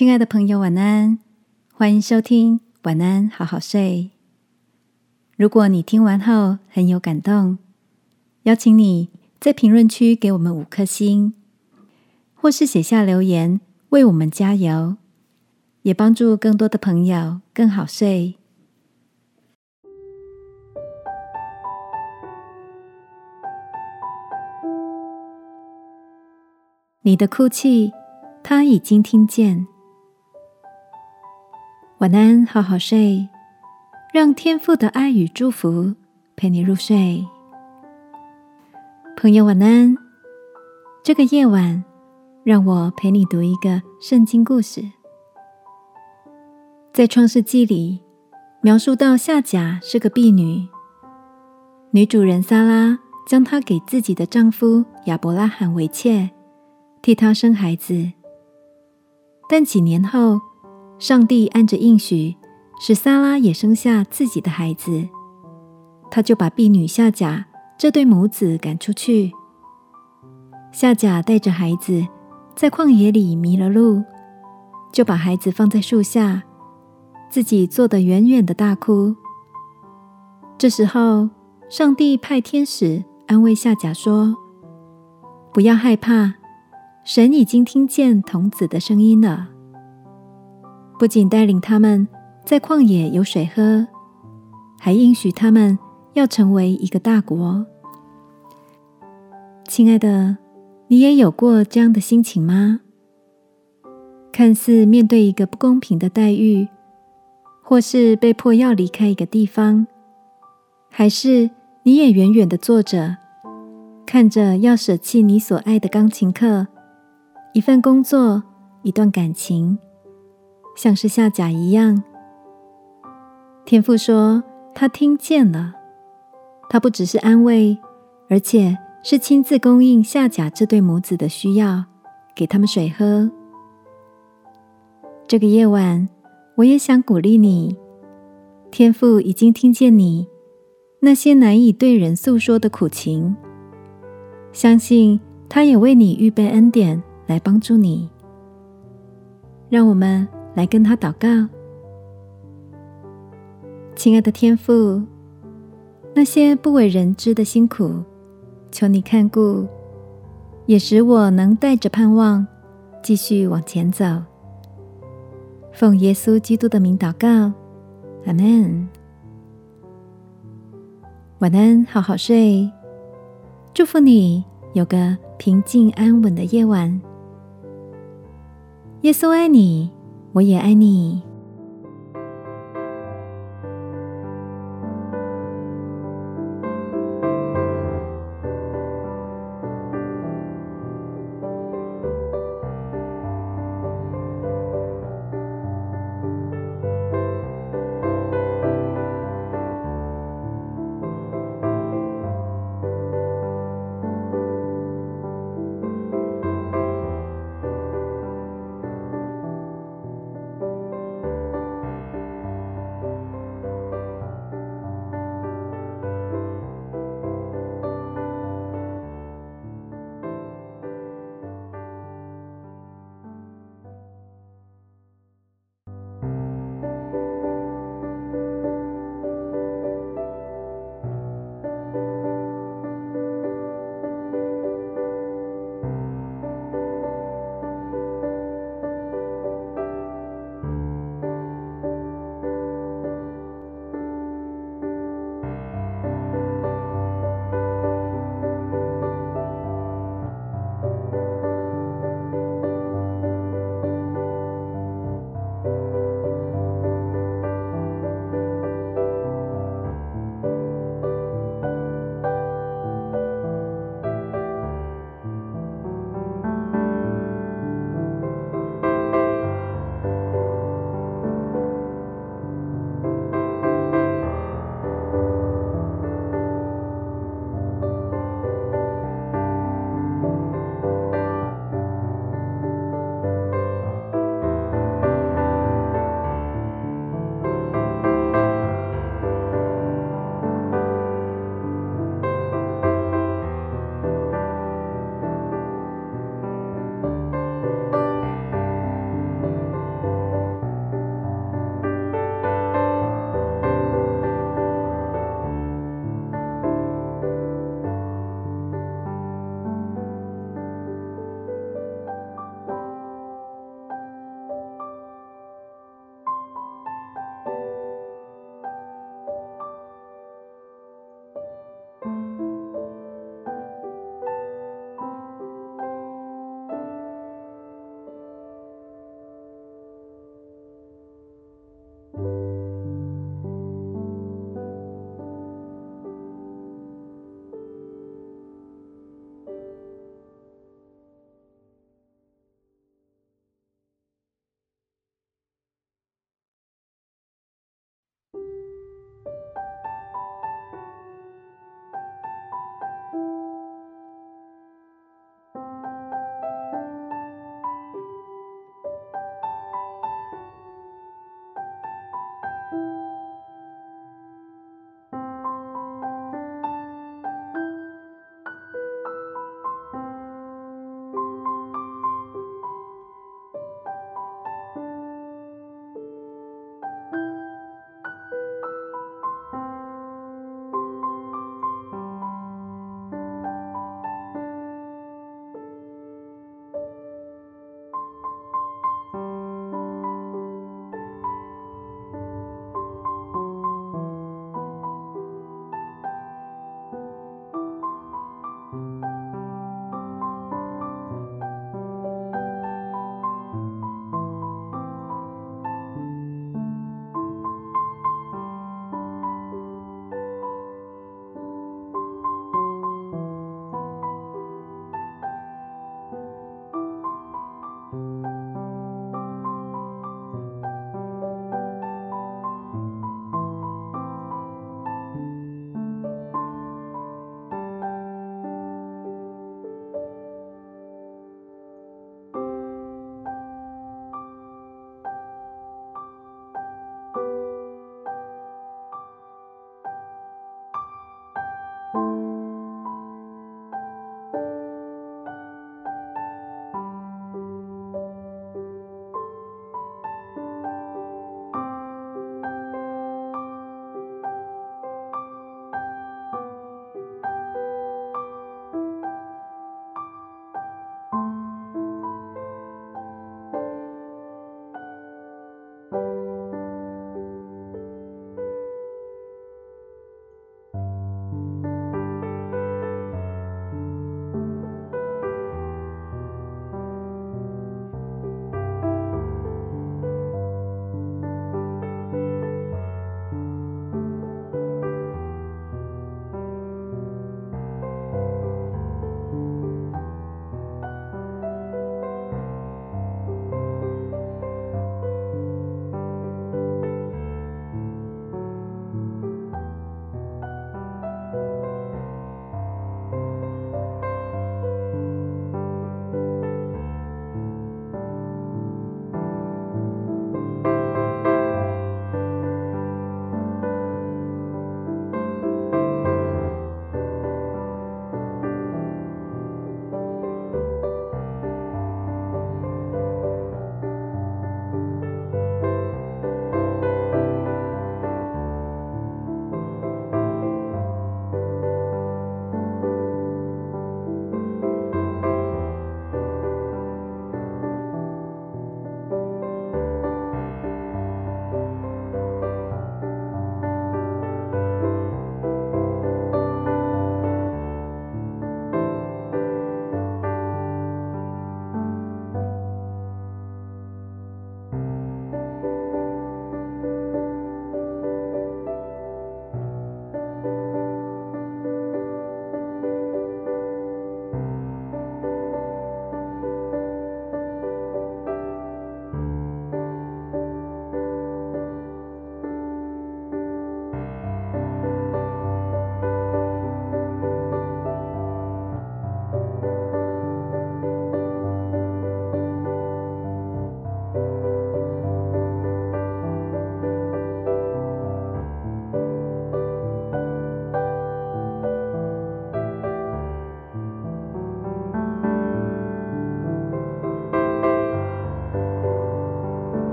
亲爱的朋友，晚安！欢迎收听《晚安，好好睡》。如果你听完后很有感动，邀请你在评论区给我们五颗星，或是写下留言为我们加油，也帮助更多的朋友更好睡。你的哭泣，他已经听见。晚安，好好睡，让天父的爱与祝福陪你入睡。朋友，晚安。这个夜晚，让我陪你读一个圣经故事。在创世纪里，描述到夏甲是个婢女，女主人撒拉将她给自己的丈夫亚伯拉罕为妾，替他生孩子。但几年后，上帝按着应许，使撒拉也生下自己的孩子，他就把婢女夏甲这对母子赶出去。夏甲带着孩子在旷野里迷了路，就把孩子放在树下，自己坐得远远的大哭。这时候，上帝派天使安慰夏甲说：“不要害怕，神已经听见童子的声音了。”不仅带领他们在旷野有水喝，还应许他们要成为一个大国。亲爱的，你也有过这样的心情吗？看似面对一个不公平的待遇，或是被迫要离开一个地方，还是你也远远的坐着，看着要舍弃你所爱的钢琴课、一份工作、一段感情。像是下甲一样，天父说他听见了，他不只是安慰，而且是亲自供应下甲这对母子的需要，给他们水喝。这个夜晚，我也想鼓励你，天父已经听见你那些难以对人诉说的苦情，相信他也为你预备恩典来帮助你。让我们。来跟他祷告，亲爱的天父，那些不为人知的辛苦，求你看顾，也使我能带着盼望继续往前走。奉耶稣基督的名祷告，阿门。晚安，好好睡，祝福你有个平静安稳的夜晚。耶稣爱你。我也爱你。